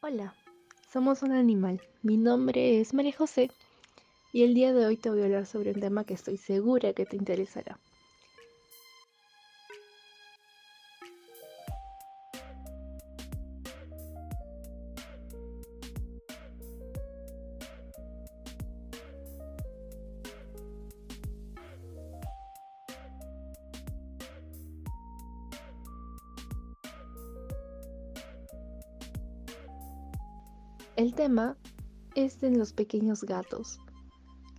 Hola, somos un animal. Mi nombre es María José y el día de hoy te voy a hablar sobre un tema que estoy segura que te interesará. El tema es de los pequeños gatos.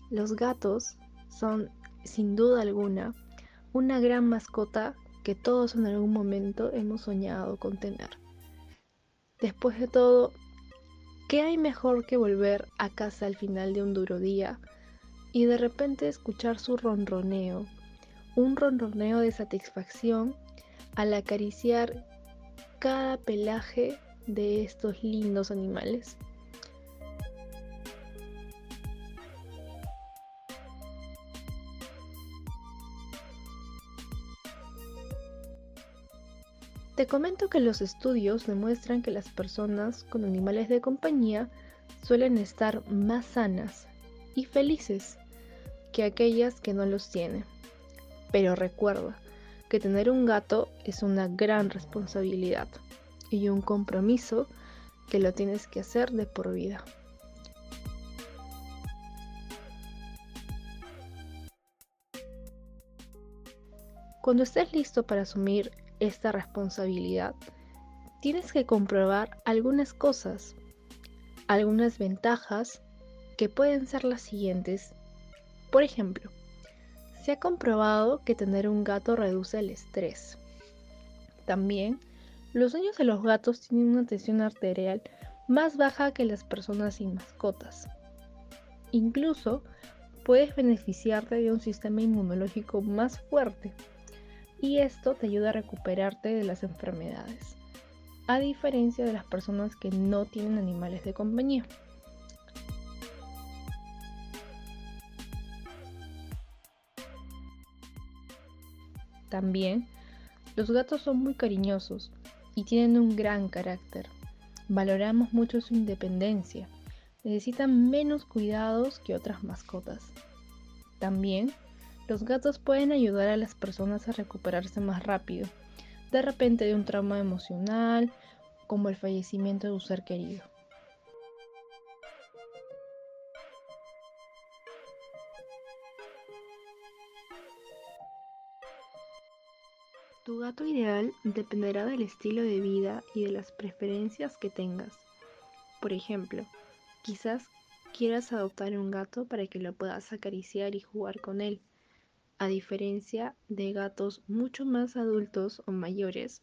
Los gatos son, sin duda alguna, una gran mascota que todos en algún momento hemos soñado con tener. Después de todo, ¿qué hay mejor que volver a casa al final de un duro día y de repente escuchar su ronroneo? Un ronroneo de satisfacción al acariciar cada pelaje de estos lindos animales. Te comento que los estudios demuestran que las personas con animales de compañía suelen estar más sanas y felices que aquellas que no los tienen. Pero recuerda que tener un gato es una gran responsabilidad y un compromiso que lo tienes que hacer de por vida. Cuando estés listo para asumir esta responsabilidad, tienes que comprobar algunas cosas, algunas ventajas que pueden ser las siguientes. Por ejemplo, se ha comprobado que tener un gato reduce el estrés. También, los dueños de los gatos tienen una tensión arterial más baja que las personas sin mascotas. Incluso, puedes beneficiarte de un sistema inmunológico más fuerte y esto te ayuda a recuperarte de las enfermedades, a diferencia de las personas que no tienen animales de compañía. También, los gatos son muy cariñosos y tienen un gran carácter. Valoramos mucho su independencia. Necesitan menos cuidados que otras mascotas. También los gatos pueden ayudar a las personas a recuperarse más rápido, de repente de un trauma emocional, como el fallecimiento de un ser querido. Tu gato ideal dependerá del estilo de vida y de las preferencias que tengas. Por ejemplo, quizás quieras adoptar un gato para que lo puedas acariciar y jugar con él a diferencia de gatos mucho más adultos o mayores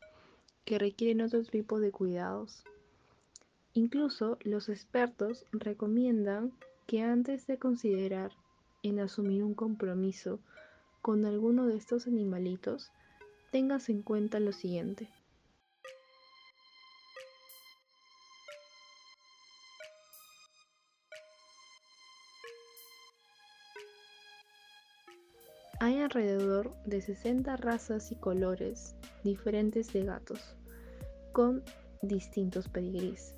que requieren otro tipo de cuidados. Incluso los expertos recomiendan que antes de considerar en asumir un compromiso con alguno de estos animalitos, tengas en cuenta lo siguiente. Hay alrededor de 60 razas y colores diferentes de gatos, con distintos pedigrís.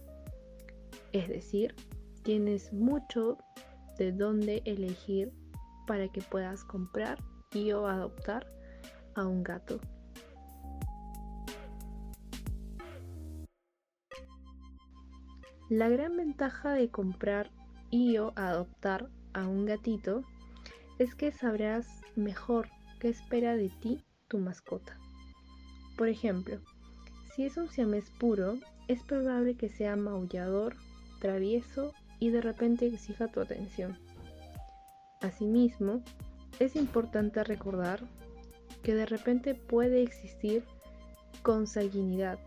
Es decir, tienes mucho de dónde elegir para que puedas comprar y o adoptar a un gato. La gran ventaja de comprar y o adoptar a un gatito es que sabrás mejor qué espera de ti tu mascota. Por ejemplo, si es un siamés puro, es probable que sea maullador, travieso y de repente exija tu atención. Asimismo, es importante recordar que de repente puede existir consanguinidad,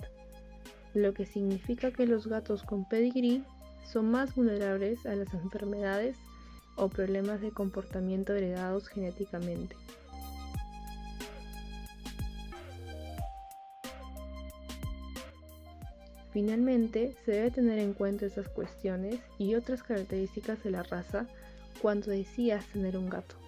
lo que significa que los gatos con pedigree son más vulnerables a las enfermedades o problemas de comportamiento heredados genéticamente. Finalmente, se debe tener en cuenta esas cuestiones y otras características de la raza cuando decidas tener un gato.